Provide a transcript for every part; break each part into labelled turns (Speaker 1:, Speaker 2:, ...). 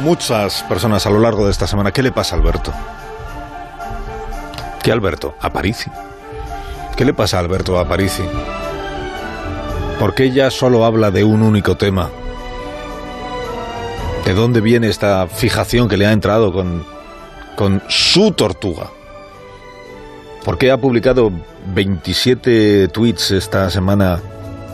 Speaker 1: muchas personas a lo largo de esta semana, ¿qué le pasa a Alberto? ¿Qué Alberto? A Parisi. ¿Qué le pasa a Alberto a Parisi? ¿Por qué ella solo habla de un único tema? ¿De dónde viene esta fijación que le ha entrado con, con su tortuga? ¿Por qué ha publicado 27 tweets esta semana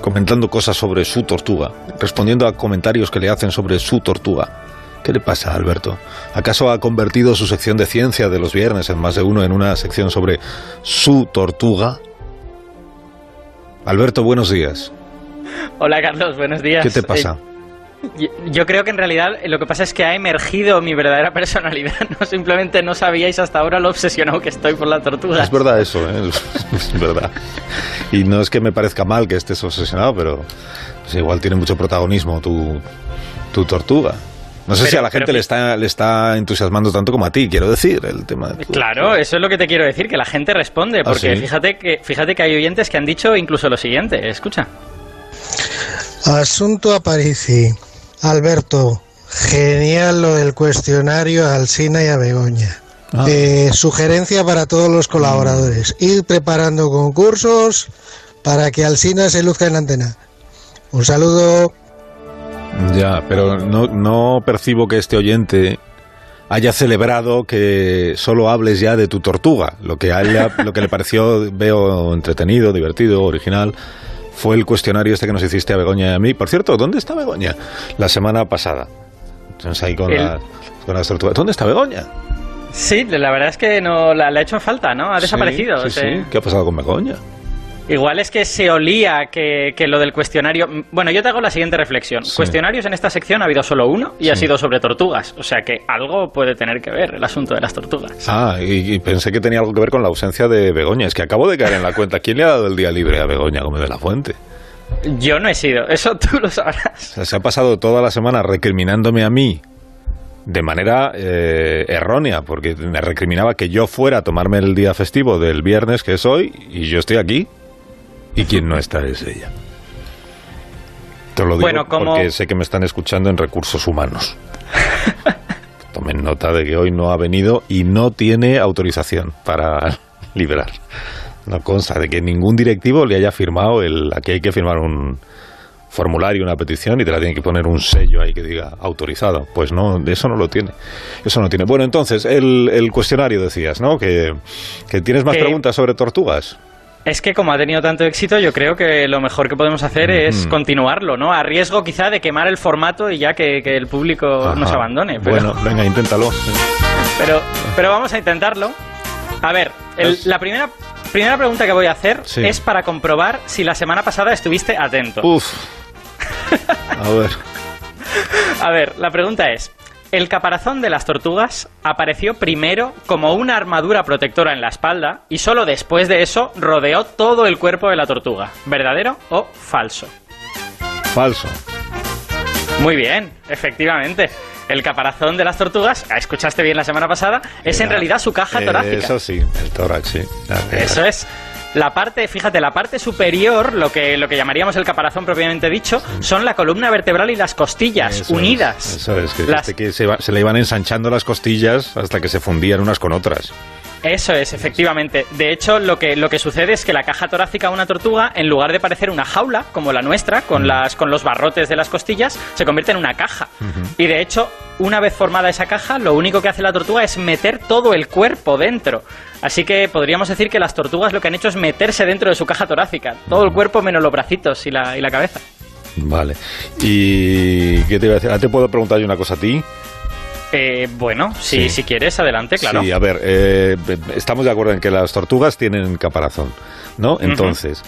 Speaker 1: comentando cosas sobre su tortuga, respondiendo a comentarios que le hacen sobre su tortuga? ¿Qué le pasa, Alberto? ¿Acaso ha convertido su sección de ciencia de los viernes en más de uno en una sección sobre su tortuga? Alberto, buenos días.
Speaker 2: Hola, Carlos, buenos días.
Speaker 1: ¿Qué te pasa?
Speaker 2: Eh, yo creo que en realidad lo que pasa es que ha emergido mi verdadera personalidad. No simplemente no sabíais hasta ahora lo obsesionado que estoy por la tortuga.
Speaker 1: Es verdad eso, ¿eh? es verdad. Y no es que me parezca mal que estés obsesionado, pero pues igual tiene mucho protagonismo tu, tu tortuga. No sé si a la gente le, está, le está entusiasmando tanto como a ti, quiero decir, el tema. De
Speaker 2: claro, eso es lo que te quiero decir, que la gente responde, ¿Ah, porque fíjate, que, fíjate que hay oyentes que han dicho incluso lo siguiente, escucha.
Speaker 3: Asunto a Parisi. Alberto, genial lo del cuestionario a Alsina y a Begoña. Ah. Eh, sugerencia para todos los colaboradores, ir preparando concursos para que Alsina se luzca en la antena. Un saludo.
Speaker 1: Ya, pero no, no percibo que este oyente haya celebrado que solo hables ya de tu tortuga. Lo que, haya, lo que le pareció, veo entretenido, divertido, original, fue el cuestionario este que nos hiciste a Begoña y a mí. Por cierto, ¿dónde está Begoña? La semana pasada. Entonces ahí con, con las tortugas. ¿Dónde está Begoña?
Speaker 2: Sí, la verdad es que no la, ha hecho falta, ¿no? Ha desaparecido.
Speaker 1: Sí, sí. ¿Qué ha pasado con Begoña?
Speaker 2: Igual es que se olía que, lo del cuestionario. Bueno, yo te hago la siguiente reflexión. Cuestionarios en esta sección ha habido solo uno y ha sido sobre tortugas. O sea que algo puede tener que ver el asunto de las tortugas.
Speaker 1: Ah, y, pensé que tenía algo que ver con la ausencia de Begoña. Es que acabo de caer en la cuenta. ¿Quién le ha dado el día libre a Begoña Gómez de la Fuente?
Speaker 2: Yo no he sido, eso tú lo sabrás.
Speaker 1: se ha pasado toda la semana recriminándome a mí de manera eh, errónea, porque me recriminaba que yo fuera a tomarme el día festivo del viernes, que es hoy, y yo estoy aquí. Y quien no está es ella. Te lo digo porque sé que me están escuchando en recursos humanos. Tomen nota de que hoy no ha venido y no tiene autorización para liberar. No consta de que ningún directivo le haya firmado el. Aquí hay que firmar un formulario, una petición y te la tiene que poner un sello ahí que diga autorizado. Pues no, de eso no lo tiene. Eso no tiene. Bueno, entonces, el, el cuestionario decías, ¿no? Que, que tienes más preguntas sobre tortugas.
Speaker 2: Es que como ha tenido tanto éxito, yo creo que lo mejor que podemos hacer es continuarlo, ¿no? A riesgo quizá de quemar el formato y ya que, el público nos abandone.
Speaker 1: Bueno, venga, inténtalo.
Speaker 2: Pero, pero vamos a intentarlo. A ver, la primera, primera pregunta que voy a hacer es para comprobar si la semana pasada estuviste atento.
Speaker 1: Uf. A ver.
Speaker 2: a ver, la pregunta es, el caparazón de las tortugas apareció primero como una armadura protectora en la espalda y solo después de eso rodeó todo el cuerpo de la tortuga. ¿Verdadero o falso?
Speaker 1: Falso.
Speaker 2: Muy bien, efectivamente. El caparazón de las tortugas, escuchaste bien la semana pasada, es en realidad su caja torácica.
Speaker 1: Eso sí, el tórax, sí.
Speaker 2: Eso es. La parte, fíjate, la parte superior, lo que, lo que llamaríamos el caparazón propiamente dicho, son la columna vertebral y las costillas unidas.
Speaker 1: eso es, que, se, se le iban ensanchando las costillas hasta que se fundían unas con otras.
Speaker 2: Eso es, efectivamente. De hecho, lo que, lo que sucede es que la caja torácica de una tortuga, en lugar de parecer una jaula, como la nuestra, con, las, con los barrotes de las costillas, se convierte en una caja. Y de hecho, una vez formada esa caja, lo único que hace la tortuga es meter todo el cuerpo dentro. Así que podríamos decir que las tortugas lo que han hecho es meterse dentro de su caja torácica. Todo el cuerpo menos los bracitos y la, y la cabeza.
Speaker 1: Vale. ¿Y qué te iba a decir? ¿Te puedo preguntar yo una cosa a ti?
Speaker 2: Eh, bueno, si, si quieres, adelante, claro.
Speaker 1: Sí, a ver, eh, estamos de acuerdo en que las tortugas tienen caparazón, ¿no? Entonces,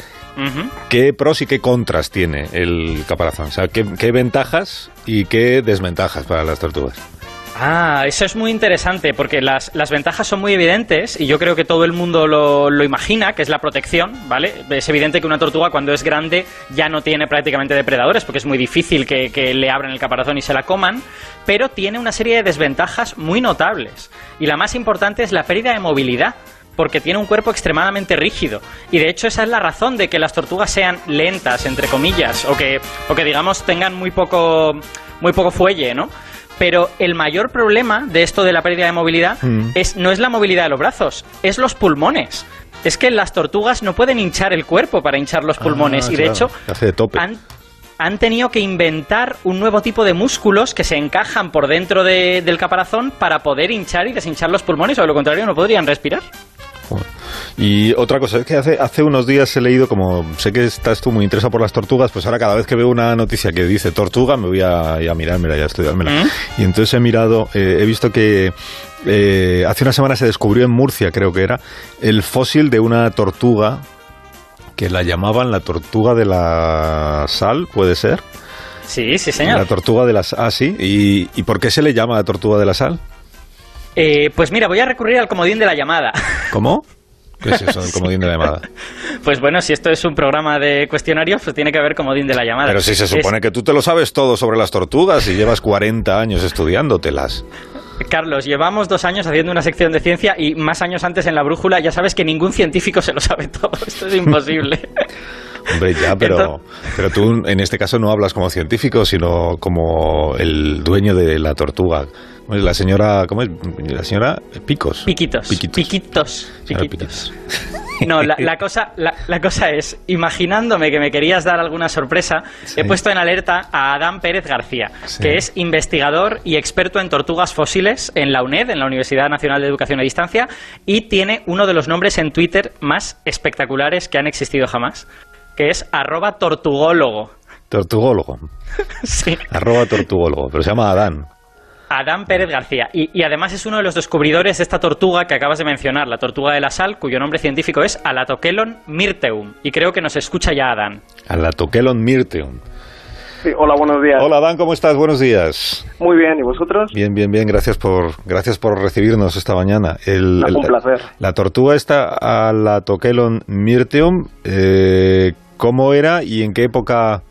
Speaker 1: ¿qué pros y qué contras tiene el caparazón? O sea, qué ventajas y qué desventajas para las tortugas?
Speaker 2: Ah, eso es muy interesante porque las, ventajas son muy evidentes y yo creo que todo el mundo lo, lo, imagina, que es la protección, ¿vale? Es evidente que una tortuga cuando es grande ya no tiene prácticamente depredadores porque es muy difícil que, que le abran el caparazón y se la coman, pero tiene una serie de desventajas muy notables. Y la más importante es la pérdida de movilidad porque tiene un cuerpo extremadamente rígido. Y de hecho esa es la razón de que las tortugas sean lentas, entre comillas, o que, o que digamos tengan muy poco, muy poco fuelle, ¿no? Pero el mayor problema de esto de la pérdida de movilidad
Speaker 1: Mm.
Speaker 2: es, no es la movilidad de los brazos, es los pulmones. Es que las tortugas no pueden hinchar el cuerpo para hinchar los pulmones
Speaker 1: Ah,
Speaker 2: y de
Speaker 1: claro,
Speaker 2: hecho
Speaker 1: que hace de tope.
Speaker 2: han, han tenido que inventar un nuevo tipo de músculos que se encajan por dentro de- del caparazón para poder hinchar y deshinchar los pulmones o de lo contrario no podrían respirar.
Speaker 1: Joder. Y otra cosa, es que hace, hace unos días he leído, como sé que estás tú muy interesado por las tortugas, pues ahora cada vez que veo una noticia que dice tortuga, me voy a, a mirármela y a estudiármela.
Speaker 2: ¿Mm?
Speaker 1: Y entonces he mirado, eh, he visto que eh, hace una semana se descubrió en Murcia, creo que era, el fósil de una tortuga que la llamaban la tortuga de la sal, ¿puede ser?
Speaker 2: Sí, sí, señor.
Speaker 1: La tortuga de la sal, ah, sí. ¿Y, ¿Y por qué se le llama la tortuga de la sal?
Speaker 2: Eh, pues mira, voy a recurrir al comodín de la llamada.
Speaker 1: ¿Cómo? ¿Qué es eso, el comodín de la llamada?
Speaker 2: Pues bueno, si esto es un programa de cuestionarios, pues tiene que haber comodín de la llamada.
Speaker 1: Pero si se
Speaker 2: Es-
Speaker 1: supone que tú te lo sabes todo sobre las tortugas y llevas 40 años estudiándotelas.
Speaker 2: Carlos, llevamos dos años haciendo una sección de ciencia y más años antes en la brújula. Ya sabes que ningún científico se lo sabe todo. Esto es imposible.
Speaker 1: Hombre, ya, pero,
Speaker 2: Entonces-
Speaker 1: pero tú en este caso no hablas como científico, sino como el dueño de la tortuga. La señora, ¿cómo es? La señora Picos.
Speaker 2: Piquitos.
Speaker 1: Piquitos.
Speaker 2: Piquitos. No, la, la cosa, la, la cosa es, imaginándome que me querías dar alguna sorpresa,
Speaker 1: Sí.
Speaker 2: he puesto en alerta a Adán Pérez García,
Speaker 1: Sí.
Speaker 2: que es investigador y experto en tortugas fósiles en la UNED, en la Universidad Nacional de Educación a Distancia, y tiene uno de los nombres en Twitter más espectaculares que han existido jamás, que es arroba tortugólogo.
Speaker 1: Tortugólogo.
Speaker 2: Sí.
Speaker 1: Arroba tortugólogo. Pero se llama Adán.
Speaker 2: Adán Pérez García. Y, y además es uno de los descubridores de esta tortuga que acabas de mencionar, la tortuga de la sal, cuyo nombre científico es Alatokelon myrteum. Y creo que nos escucha ya Adán.
Speaker 1: Alatokelon myrteum.
Speaker 4: Sí, hola, buenos días.
Speaker 1: Hola Adán, ¿cómo estás? Buenos días.
Speaker 4: Muy bien, ¿y vosotros?
Speaker 1: Bien, bien, bien. Gracias por, gracias por recibirnos esta mañana. El- el-
Speaker 4: Un placer.
Speaker 1: La tortuga esta, Alatokelon myrteum, eh, ¿cómo era y en qué época,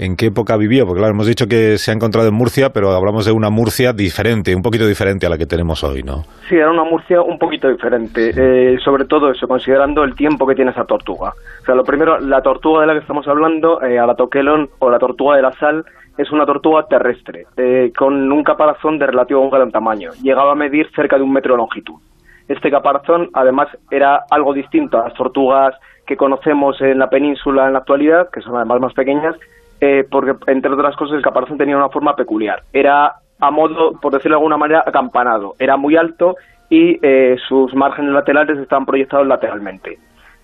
Speaker 1: en qué época vivió? Porque claro, hemos dicho que se ha encontrado en Murcia, pero hablamos de una Murcia diferente, un poquito diferente a la que tenemos hoy, ¿no?
Speaker 4: Sí, era una Murcia un poquito diferente, eh, sobre todo eso, considerando el tiempo que tiene esa tortuga. O sea, lo primero, la tortuga de la que estamos hablando, eh, Alatokelon o la tortuga de la sal, es una tortuga terrestre, eh, con un caparazón de relativo gran tamaño. Llegaba a medir cerca de un metro de longitud. Este caparazón, además, era algo distinto a las tortugas que conocemos en la península en la actualidad, que son además más pequeñas, eh, porque, entre otras cosas, el caparazón tenía una forma peculiar. Era, a modo, por decirlo de alguna manera, acampanado. Era muy alto y eh, sus márgenes laterales estaban proyectados lateralmente.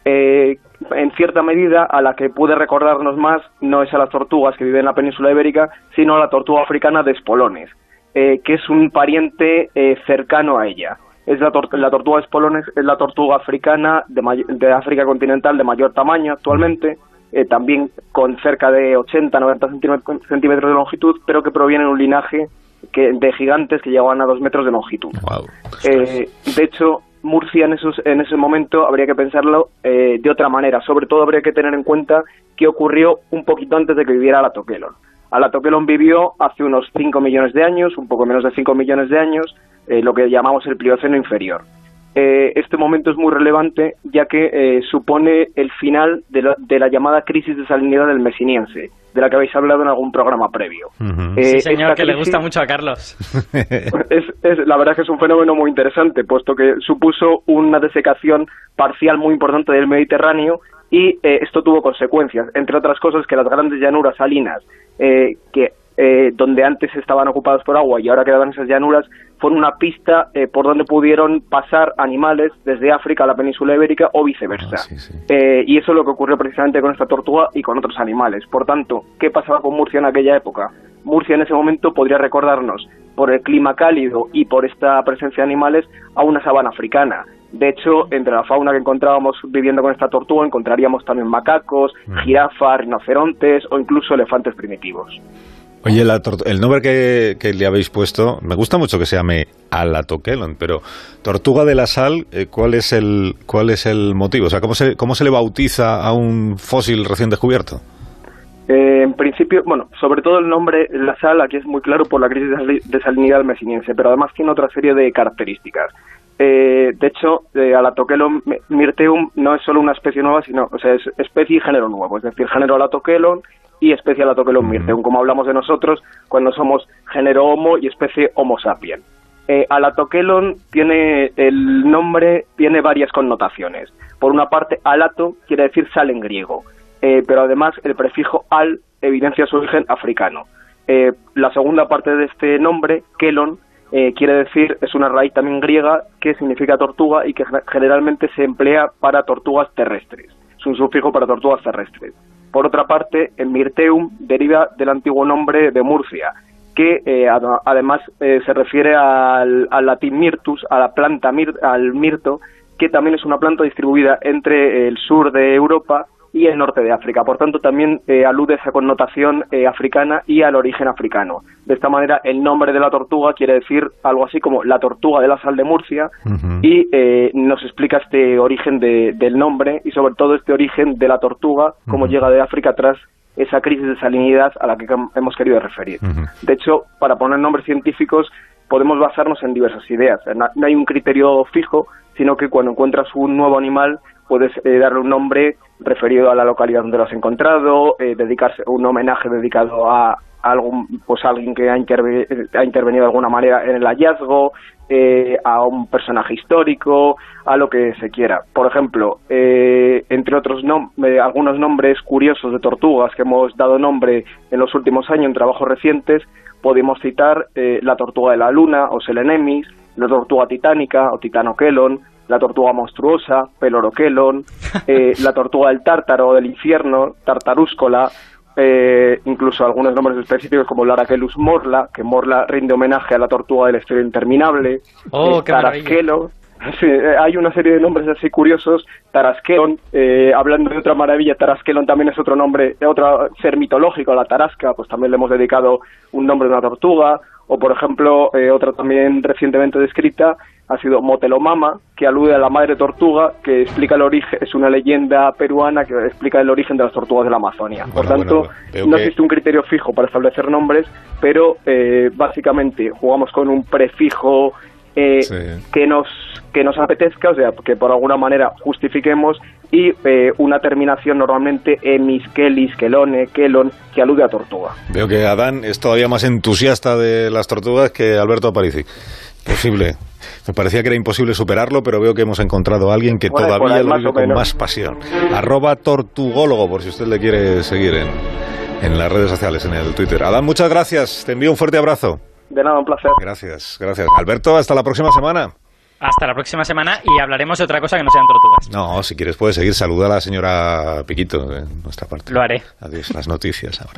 Speaker 4: Eh, en cierta medida, a la que puede recordarnos más no es a las tortugas que viven en la península ibérica, sino a la tortuga africana de espolones, eh, que es un pariente eh, cercano a ella. Es la, tor- la tortuga de espolones es la tortuga africana de, de África continental de mayor tamaño actualmente, eh, también con cerca de 80-90 centímetros centímetros de longitud, pero que proviene de un linaje que, de gigantes que llegaban a dos metros de longitud.
Speaker 1: Wow.
Speaker 4: Eh, de hecho, Murcia en, esos, en ese momento habría que pensarlo eh, de otra manera. Sobre todo habría que tener en cuenta que ocurrió un poquito antes de que viviera Alatokelon. Alatokelon vivió hace unos 5 millones de años, un poco menos de 5 millones de años, eh, lo que llamamos el Plioceno inferior. Eh, este momento es muy relevante ya que eh, supone el final de la, de la llamada crisis de salinidad del mesiniense, de la que habéis hablado en algún programa previo.
Speaker 1: Ujú.
Speaker 4: Eh,
Speaker 2: sí, señor, que le
Speaker 4: crisis-
Speaker 2: gusta mucho a Carlos.
Speaker 4: es, es- la verdad es que es un fenómeno muy interesante, puesto que supuso una desecación parcial muy importante del Mediterráneo y eh, esto tuvo consecuencias, entre otras cosas que las grandes llanuras salinas, eh, que eh, donde antes estaban ocupadas por agua y ahora quedaban esas llanuras, fueron una pista eh, por donde pudieron pasar animales desde África a la península ibérica o viceversa.
Speaker 1: Ah, sí, sí.
Speaker 4: Eh, y eso es lo que ocurrió precisamente con esta tortuga y con otros animales. Por tanto, ¿qué pasaba con Murcia en aquella época? Murcia en ese momento podría recordarnos, por el clima cálido y por esta presencia de animales, a una sabana africana. De hecho, entre la fauna que encontrábamos viviendo con esta tortuga encontraríamos también macacos,
Speaker 1: Mm.
Speaker 4: jirafas, rinocerontes o incluso elefantes primitivos.
Speaker 1: Oye, el nombre que, le habéis puesto, me gusta mucho que se llame Alatokelon, pero Tortuga de la Sal, eh, ¿cuál es el cuál es el motivo? O sea, ¿cómo se, cómo se le bautiza a un fósil recién descubierto?
Speaker 4: Eh, en principio, bueno, sobre todo el nombre La Sal aquí es muy claro por la crisis de sali- de salinidad mesiniense, pero además tiene otra serie de características. Eh, de hecho, eh, Alatokelon myrteum no es solo una especie nueva, sino, o sea, es especie y género nuevo, es decir, género Alatokelon y especie Alatokelon mirteum, como hablamos de nosotros cuando somos género Homo y especie Homo sapiens. Eh, Alatokelon tiene el nombre tiene varias connotaciones. Por una parte, alato quiere decir sal en griego, eh, pero además el prefijo al evidencia su origen africano. Eh, la segunda parte de este nombre, kelon, eh, quiere decir, es una raíz también griega que significa tortuga y que generalmente se emplea para tortugas terrestres. Es un sufijo para tortugas terrestres. Por otra parte, el mirteum deriva del antiguo nombre de Murcia, que eh, además se refiere al, latín mirtus, a la planta al mirto, que también es una planta distribuida entre el sur de Europa y el norte de África. Por tanto, también eh, alude a esa connotación eh, africana y al origen africano. De esta manera, el nombre de la tortuga quiere decir algo así como la tortuga de la sal de Murcia y eh, nos explica este origen del nombre y sobre todo este origen de la tortuga, cómo llega de África tras esa crisis de salinidad a la que hemos querido referir. De hecho, para poner nombres científicos podemos basarnos en diversas ideas. No hay un criterio fijo, sino que cuando encuentras un nuevo animal puedes darle un nombre referido a la localidad donde lo has encontrado, eh, dedicarse un homenaje dedicado a, algún pues alguien que ha, intervenido de alguna manera en el hallazgo, eh, a un personaje histórico, a lo que se quiera. Por ejemplo, eh, entre otros algunos nombres curiosos de tortugas que hemos dado nombre en los últimos años en trabajos recientes, podemos citar la tortuga de la luna o Selenemis, la tortuga titánica o Titanokelon, la tortuga monstruosa, Peloroquelon, eh, la tortuga del tártaro del infierno, Tartarúscola, eh, incluso algunos nombres específicos como Laraquelus morla, que morla rinde homenaje a la tortuga del estreno interminable,
Speaker 2: oh,
Speaker 4: eh, hay una serie de nombres así curiosos. Tarasquelon, eh, hablando de otra maravilla, Tarasquelon también es otro nombre, otro ser mitológico, la Tarasca, pues también le hemos dedicado un nombre de una tortuga. O, por ejemplo, otra también recientemente descrita ha sido Motelomama, que alude a la madre tortuga, que explica el origen, es una leyenda peruana que explica el origen de las tortugas de la Amazonia. Por tanto, no existe un criterio fijo para establecer nombres, pero eh, básicamente jugamos con un prefijo eh, que nos que nos apetezca, o sea, que por alguna manera justifiquemos y eh, una terminación normalmente emis, kelis, kelone, kelon, que alude a tortuga.
Speaker 1: Veo que Adán es todavía más entusiasta de las tortugas que Alberto Aparici. Posible. Me parecía que era imposible superarlo, pero veo que hemos encontrado a alguien que todavía lo vive con más pasión. Arroba tortugólogo, por si usted le quiere seguir en, en las redes sociales, en el Twitter. Adán, muchas gracias. Te envío un fuerte abrazo.
Speaker 4: De nada, un placer.
Speaker 1: Gracias, gracias. Alberto, hasta la próxima semana.
Speaker 2: Hasta la próxima semana y hablaremos de otra cosa que no sean tortugas.
Speaker 1: No, si quieres puedes seguir. Saluda a la señora Piquito de nuestra parte.
Speaker 2: Lo haré.
Speaker 1: Adiós, las noticias ahora.